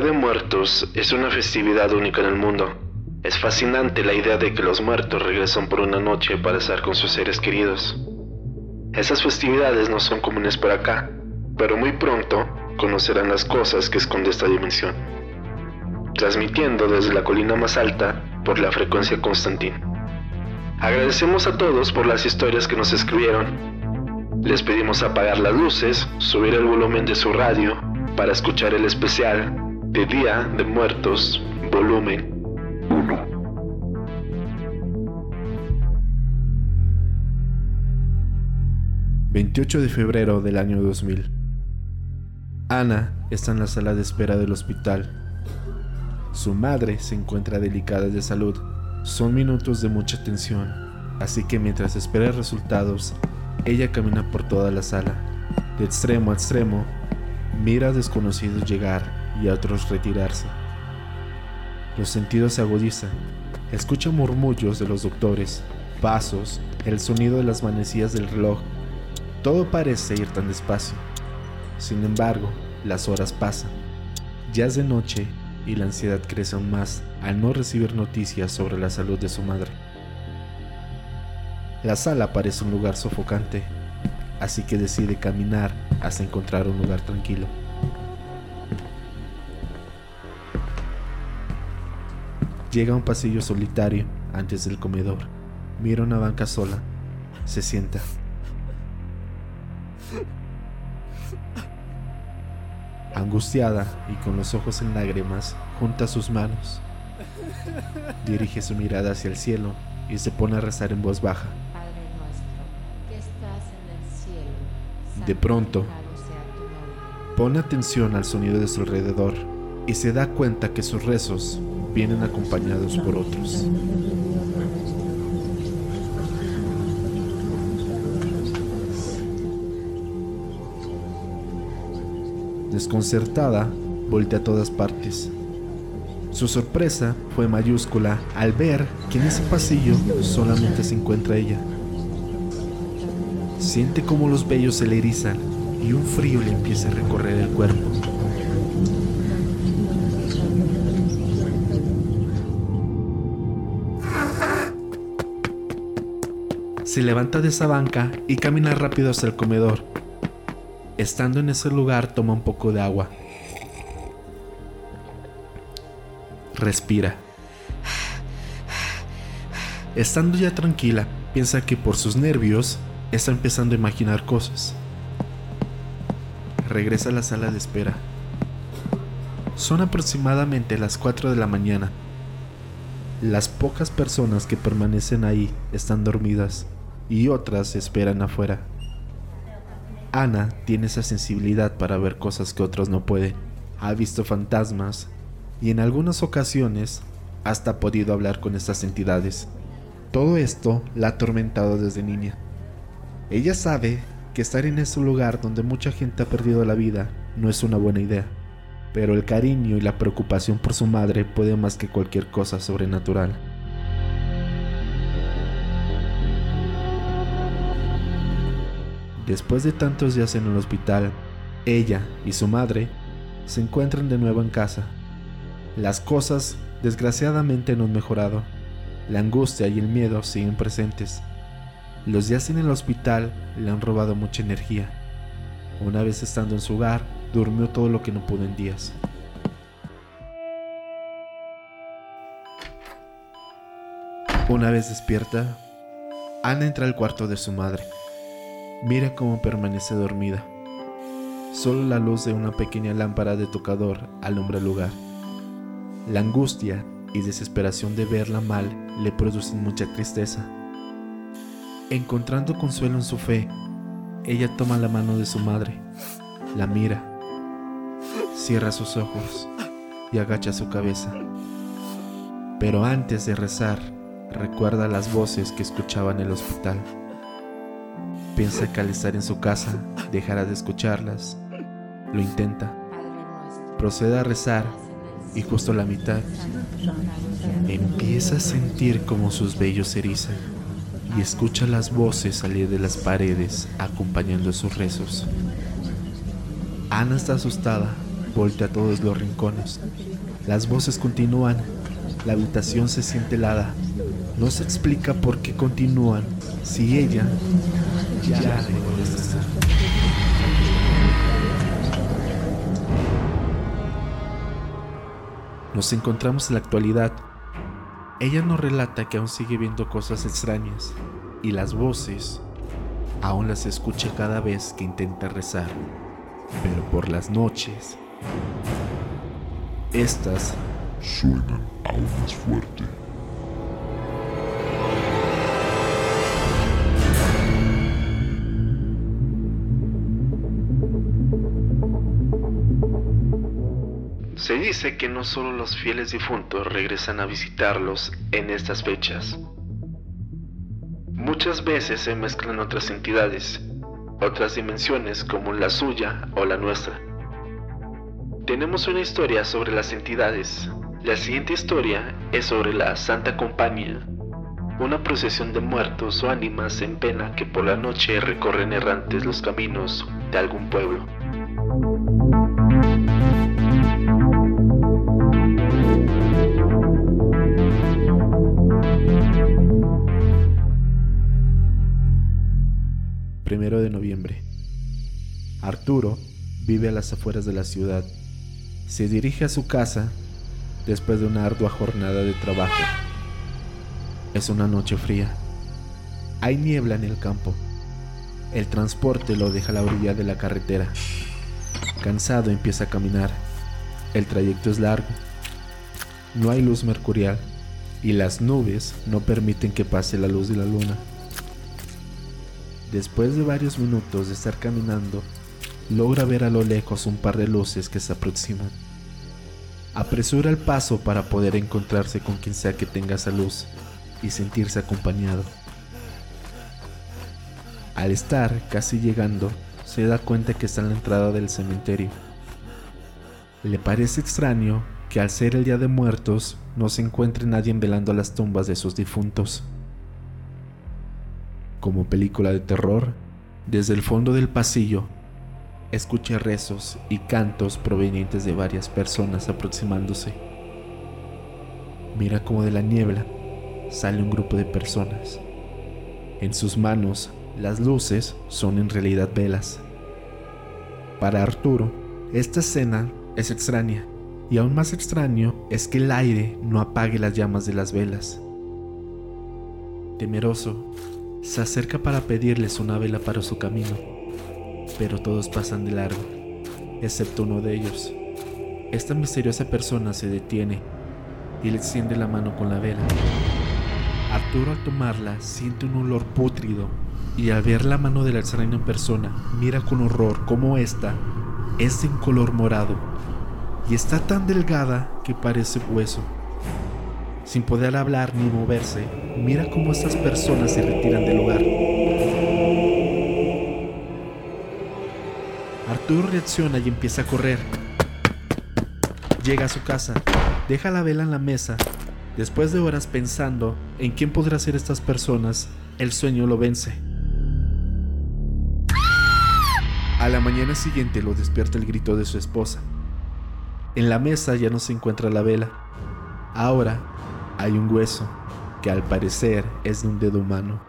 De Muertos es una festividad única en el mundo. Es fascinante la idea de que los muertos regresan por una noche para estar con sus seres queridos. Esas festividades no son comunes por acá, pero muy pronto conocerán las cosas que esconde esta dimensión. Transmitiendo desde la colina más alta por la frecuencia Constantín. Agradecemos a todos por las historias que nos escribieron. Les pedimos apagar las luces, subir el volumen de su radio para escuchar el especial de Día de Muertos, volumen 1. 28 de febrero del año 2000. Ana está en la sala de espera del hospital. Su madre se encuentra delicada de salud. Son minutos de mucha tensión, así que mientras espera resultados, ella camina por toda la sala. De extremo a extremo, mira a desconocidos llegar y a otros retirarse. Los sentidos se agudizan. Escucha murmullos de los doctores, pasos, el sonido de las manecillas del reloj todo parece ir tan despacio. Sin embargo, las horas pasan. Ya es de noche y la ansiedad crece aún más al no recibir noticias sobre la salud de su madre. La sala parece un lugar sofocante, así que decide caminar hasta encontrar un lugar tranquilo. Llega a un pasillo solitario antes del comedor. Mira una banca sola. Se sienta. Angustiada y con los ojos en lágrimas, junta sus manos. Dirige su mirada hacia el cielo y se pone a rezar en voz baja. De pronto, pone atención al sonido de su alrededor y se da cuenta que sus rezos vienen acompañados por otros. Desconcertada, voltea a todas partes. Su sorpresa fue mayúscula al ver que en ese pasillo solamente se encuentra ella. Siente como los vellos se le erizan y un frío le empieza a recorrer el cuerpo. Se levanta de esa banca y camina rápido hacia el comedor, Estando en ese lugar, toma un poco de agua. Respira. Estando ya tranquila, piensa que por sus nervios está empezando a imaginar cosas. Regresa a la sala de espera. Son aproximadamente las 4 de la mañana. Las pocas personas que permanecen ahí están dormidas y otras esperan afuera. Ana tiene esa sensibilidad para ver cosas que otros no pueden. Ha visto fantasmas y en algunas ocasiones hasta ha podido hablar con estas entidades. Todo esto la ha atormentado desde niña. Ella sabe que estar en ese lugar donde mucha gente ha perdido la vida no es una buena idea, pero el cariño y la preocupación por su madre puede más que cualquier cosa sobrenatural. Después de tantos días en el hospital, ella y su madre se encuentran de nuevo en casa. Las cosas desgraciadamente no han mejorado. La angustia y el miedo siguen presentes. Los días en el hospital le han robado mucha energía. Una vez estando en su hogar, durmió todo lo que no pudo en días. Una vez despierta, Ana entra al cuarto de su madre. Mira cómo permanece dormida. Solo la luz de una pequeña lámpara de tocador alumbra el lugar. La angustia y desesperación de verla mal le producen mucha tristeza. Encontrando consuelo en su fe, ella toma la mano de su madre, la mira, cierra sus ojos y agacha su cabeza. Pero antes de rezar, recuerda las voces que escuchaba en el hospital. Piensa que al estar en su casa dejará de escucharlas. Lo intenta. Procede a rezar y justo a la mitad empieza a sentir como sus vellos se erizan y escucha las voces salir de las paredes acompañando sus rezos. Ana está asustada, voltea a todos los rincones. Las voces continúan, la habitación se siente helada. No se explica por qué continúan si ella ya. Nos encontramos en la actualidad. Ella nos relata que aún sigue viendo cosas extrañas y las voces aún las escucha cada vez que intenta rezar, pero por las noches estas suenan aún más fuerte. Dice que no solo los fieles difuntos regresan a visitarlos en estas fechas. Muchas veces se mezclan otras entidades, otras dimensiones como la suya o la nuestra. Tenemos una historia sobre las entidades. La siguiente historia es sobre la Santa Compañía, una procesión de muertos o ánimas en pena que por la noche recorren errantes los caminos de algún pueblo. Primero de noviembre. Arturo vive a las afueras de la ciudad. Se dirige a su casa después de una ardua jornada de trabajo. Es una noche fría. Hay niebla en el campo. El transporte lo deja a la orilla de la carretera. Cansado empieza a caminar. El trayecto es largo. No hay luz mercurial y las nubes no permiten que pase la luz de la luna. Después de varios minutos de estar caminando, logra ver a lo lejos un par de luces que se aproximan. Apresura el paso para poder encontrarse con quien sea que tenga esa luz y sentirse acompañado. Al estar casi llegando, se da cuenta que está en la entrada del cementerio. Le parece extraño que al ser el Día de Muertos no se encuentre nadie velando las tumbas de sus difuntos como película de terror, desde el fondo del pasillo, escucha rezos y cantos provenientes de varias personas aproximándose. Mira como de la niebla sale un grupo de personas. En sus manos, las luces son en realidad velas. Para Arturo, esta escena es extraña, y aún más extraño es que el aire no apague las llamas de las velas. Temeroso, se acerca para pedirles una vela para su camino, pero todos pasan de largo, excepto uno de ellos. Esta misteriosa persona se detiene y le extiende la mano con la vela. Arturo al tomarla siente un olor pútrido y al ver la mano de la extraña persona mira con horror cómo esta es de un color morado y está tan delgada que parece hueso. Sin poder hablar ni moverse, mira cómo estas personas se retiran del lugar. Arturo reacciona y empieza a correr. Llega a su casa, deja la vela en la mesa. Después de horas pensando en quién podrá ser estas personas, el sueño lo vence. A la mañana siguiente lo despierta el grito de su esposa. En la mesa ya no se encuentra la vela. Ahora hay un hueso que al parecer es de un dedo humano.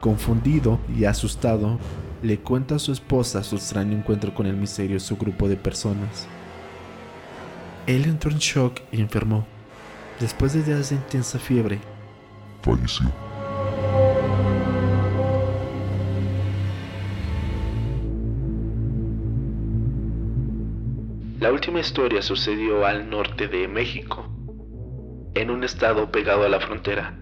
Confundido y asustado, le cuenta a su esposa su extraño encuentro con el misterioso grupo de personas. Él entró en shock y enfermó. Después de días de intensa fiebre, falleció. La última historia sucedió al norte de México, en un estado pegado a la frontera.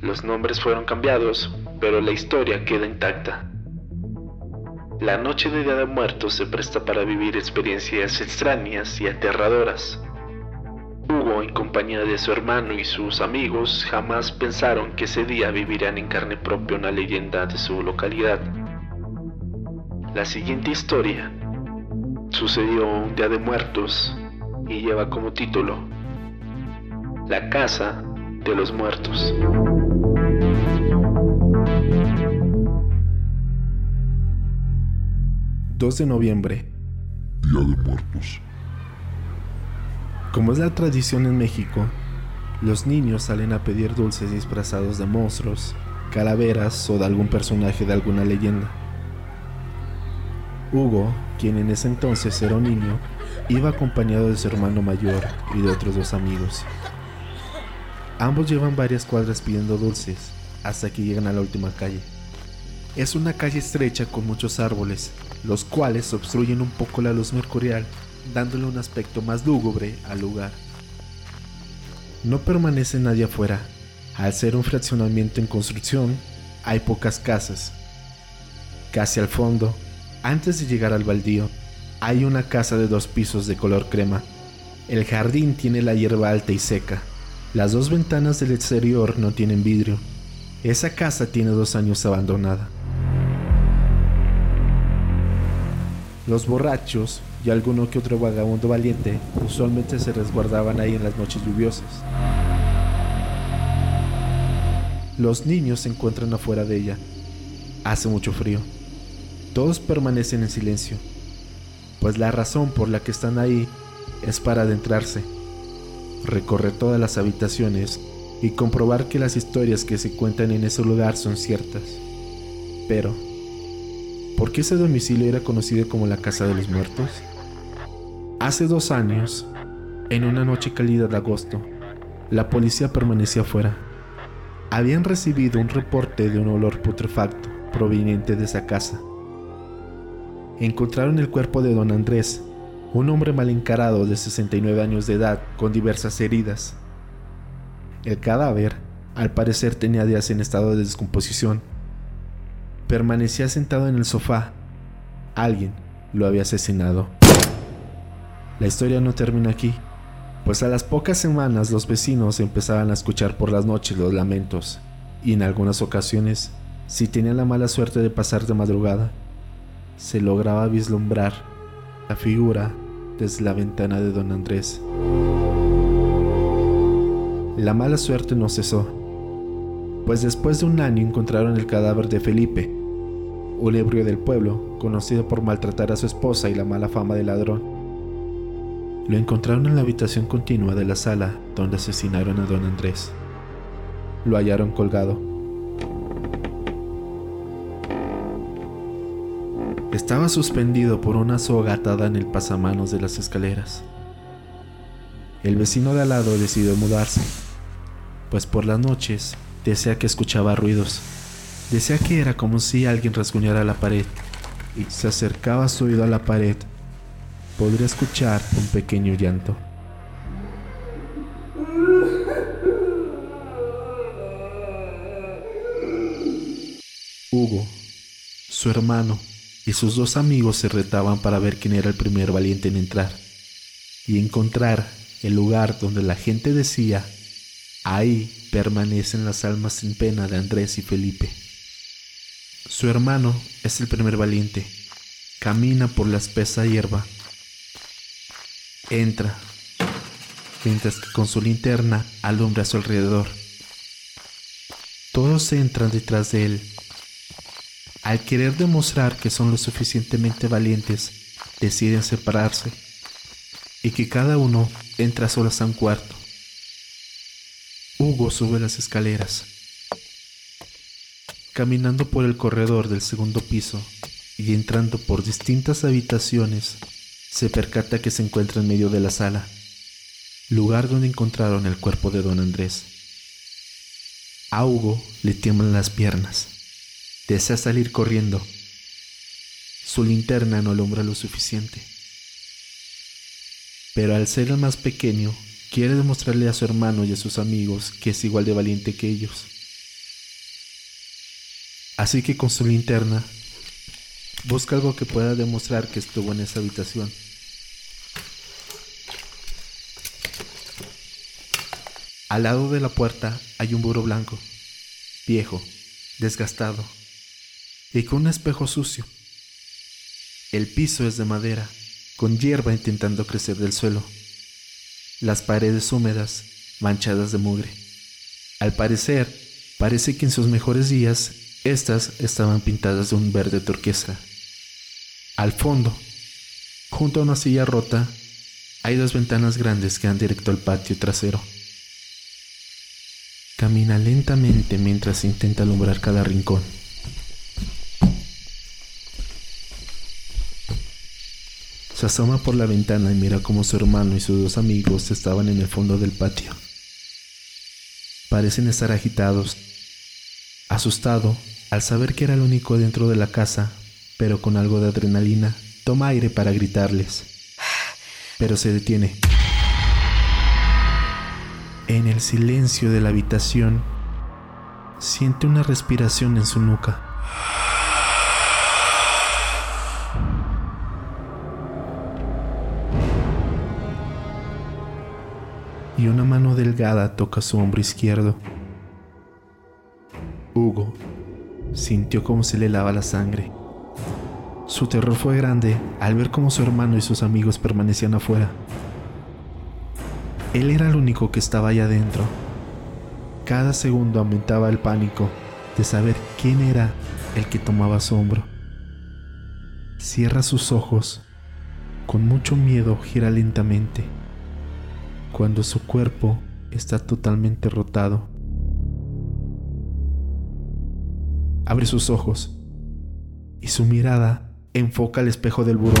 Los nombres fueron cambiados, pero la historia queda intacta. La noche de Día de Muertos se presta para vivir experiencias extrañas y aterradoras. Hugo, en compañía de su hermano y sus amigos, jamás pensaron que ese día vivirían en carne propia una leyenda de su localidad. La siguiente historia sucedió un Día de Muertos y lleva como título la casa de los muertos. ...2 de noviembre... Día de Muertos. Como es la tradición en México, los niños salen a pedir dulces disfrazados de monstruos, calaveras o de algún personaje de alguna leyenda. Hugo, quien en ese entonces era un niño, iba acompañado de su hermano mayor y de otros dos amigos. Ambos llevan varias cuadras pidiendo dulces hasta que llegan a la última calle. Es una calle estrecha con muchos árboles, los cuales obstruyen un poco la luz mercurial, dándole un aspecto más lúgubre al lugar. No permanece nadie afuera. Al ser un fraccionamiento en construcción, hay pocas casas. Casi al fondo, antes de llegar al baldío, hay una casa de dos pisos de color crema. El jardín tiene la hierba alta y seca. Las dos ventanas del exterior no tienen vidrio. Esa casa tiene dos años abandonada. Los borrachos y alguno que otro vagabundo valiente usualmente se resguardaban ahí en las noches lluviosas. Los niños se encuentran afuera de ella. Hace mucho frío. Todos permanecen en silencio, pues la razón por la que están ahí es para adentrarse, recorrer todas las habitaciones y comprobar que las historias que se cuentan en ese lugar son ciertas. Pero, ¿por qué ese domicilio era conocido como la Casa de los Muertos? Hace dos años, en una noche cálida de agosto, la policía permanecía afuera. Habían recibido un reporte de un olor putrefacto proveniente de esa casa. Encontraron el cuerpo de don Andrés, un hombre mal encarado de 69 años de edad con diversas heridas. El cadáver, al parecer, tenía días en estado de descomposición. Permanecía sentado en el sofá. Alguien lo había asesinado. La historia no termina aquí, pues a las pocas semanas los vecinos empezaban a escuchar por las noches los lamentos, y en algunas ocasiones, si tenían la mala suerte de pasar de madrugada, se lograba vislumbrar la figura desde la ventana de don Andrés. La mala suerte no cesó, pues después de un año encontraron el cadáver de Felipe, un ebrio del pueblo, conocido por maltratar a su esposa y la mala fama de ladrón. Lo encontraron en la habitación continua de la sala donde asesinaron a don Andrés. Lo hallaron colgado. Estaba suspendido por una soga atada en el pasamanos de las escaleras. El vecino de al lado decidió mudarse, pues por las noches decía que escuchaba ruidos. Decía que era como si alguien rasguñara la pared y se acercaba su oído a la pared podría escuchar un pequeño llanto. Hugo, su hermano y sus dos amigos se retaban para ver quién era el primer valiente en entrar y encontrar el lugar donde la gente decía, ahí permanecen las almas sin pena de Andrés y Felipe. Su hermano es el primer valiente, camina por la espesa hierba Entra, mientras que con su linterna alumbra a su alrededor. Todos entran detrás de él. Al querer demostrar que son lo suficientemente valientes, deciden separarse y que cada uno entra solo a un cuarto. Hugo sube las escaleras. Caminando por el corredor del segundo piso y entrando por distintas habitaciones, se percata que se encuentra en medio de la sala, lugar donde encontraron el cuerpo de don Andrés. A Hugo le tiemblan las piernas. Desea salir corriendo. Su linterna no alumbra lo suficiente. Pero al ser el más pequeño, quiere demostrarle a su hermano y a sus amigos que es igual de valiente que ellos. Así que con su linterna busca algo que pueda demostrar que estuvo en esa habitación. Al lado de la puerta hay un burro blanco, viejo, desgastado y con un espejo sucio. El piso es de madera, con hierba intentando crecer del suelo. Las paredes húmedas, manchadas de mugre. Al parecer, parece que en sus mejores días, estas estaban pintadas de un verde turquesa. Al fondo, Junto a una silla rota, hay dos ventanas grandes que dan directo al patio trasero. Camina lentamente mientras intenta alumbrar cada rincón. Se asoma por la ventana y mira cómo su hermano y sus dos amigos estaban en el fondo del patio. Parecen estar agitados. Asustado, al saber que era el único dentro de la casa, pero con algo de adrenalina, toma aire para gritarles. Pero se detiene. En el silencio de la habitación, siente una respiración en su nuca. Una mano delgada toca su hombro izquierdo. Hugo sintió cómo se le lava la sangre. Su terror fue grande al ver cómo su hermano y sus amigos permanecían afuera. Él era el único que estaba allá adentro. Cada segundo aumentaba el pánico de saber quién era el que tomaba su hombro. Cierra sus ojos. Con mucho miedo gira lentamente. Cuando su cuerpo está totalmente rotado. Abre sus ojos y su mirada enfoca el espejo del buró.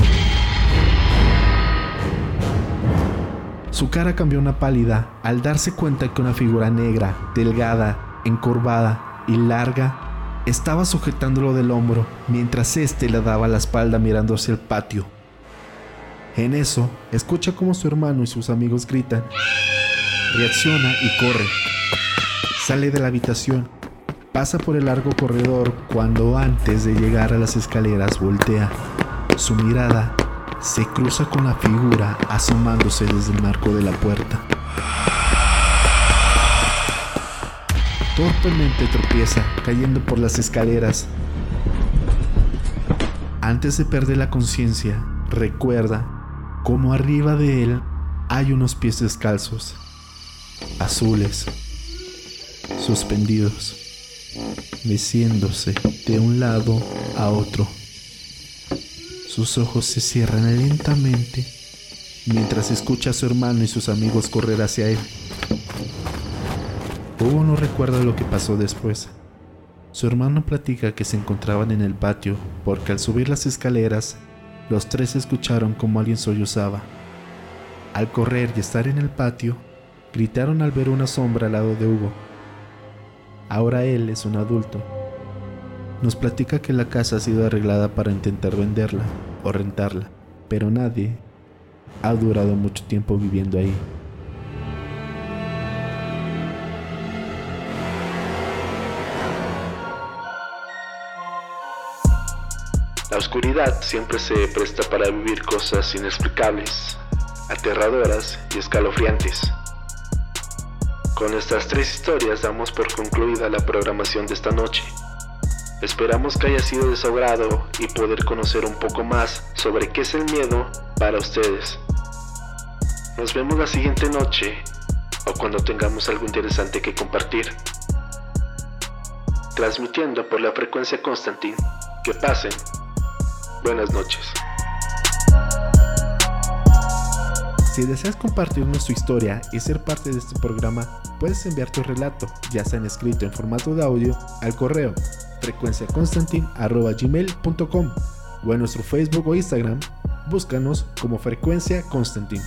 Su cara cambió una pálida al darse cuenta que una figura negra, delgada, encorvada y larga estaba sujetándolo del hombro mientras éste le daba la espalda mirando hacia el patio. En eso, escucha cómo su hermano y sus amigos gritan. Reacciona y corre. Sale de la habitación Pasa por el largo corredor cuando antes de llegar a las escaleras voltea. Su mirada se cruza con la figura asomándose desde el marco de la puerta. Torpemente tropieza, cayendo por las escaleras. Antes de perder la conciencia, recuerda cómo arriba de él hay unos pies descalzos, azules, suspendidos meciéndose de un lado a otro. Sus ojos se cierran lentamente mientras escucha a su hermano y sus amigos correr hacia él. Hugo no recuerda lo que pasó después. Su hermano platica que se encontraban en el patio porque al subir las escaleras, los tres escucharon como alguien sollozaba. Al correr y estar en el patio, gritaron al ver una sombra al lado de Hugo. Ahora él es un adulto. Nos platica que la casa ha sido arreglada para intentar venderla o rentarla, pero nadie ha durado mucho tiempo viviendo ahí. La oscuridad siempre se presta para vivir cosas inexplicables, aterradoras y escalofriantes. Con estas tres historias damos por concluida la programación de esta noche. Esperamos que haya sido de y poder conocer un poco más sobre qué es el miedo para ustedes. Nos vemos la siguiente noche o cuando tengamos algo interesante que compartir. Transmitiendo por la frecuencia Constantin. Que pasen. Buenas noches. Si deseas compartirnos tu historia y ser parte de este programa, puedes enviar tu relato, ya sea en escrito en formato de audio, al correo frecuenciaconstantin.gmail.com o en nuestro Facebook o Instagram, búscanos como Frecuencia Constantin.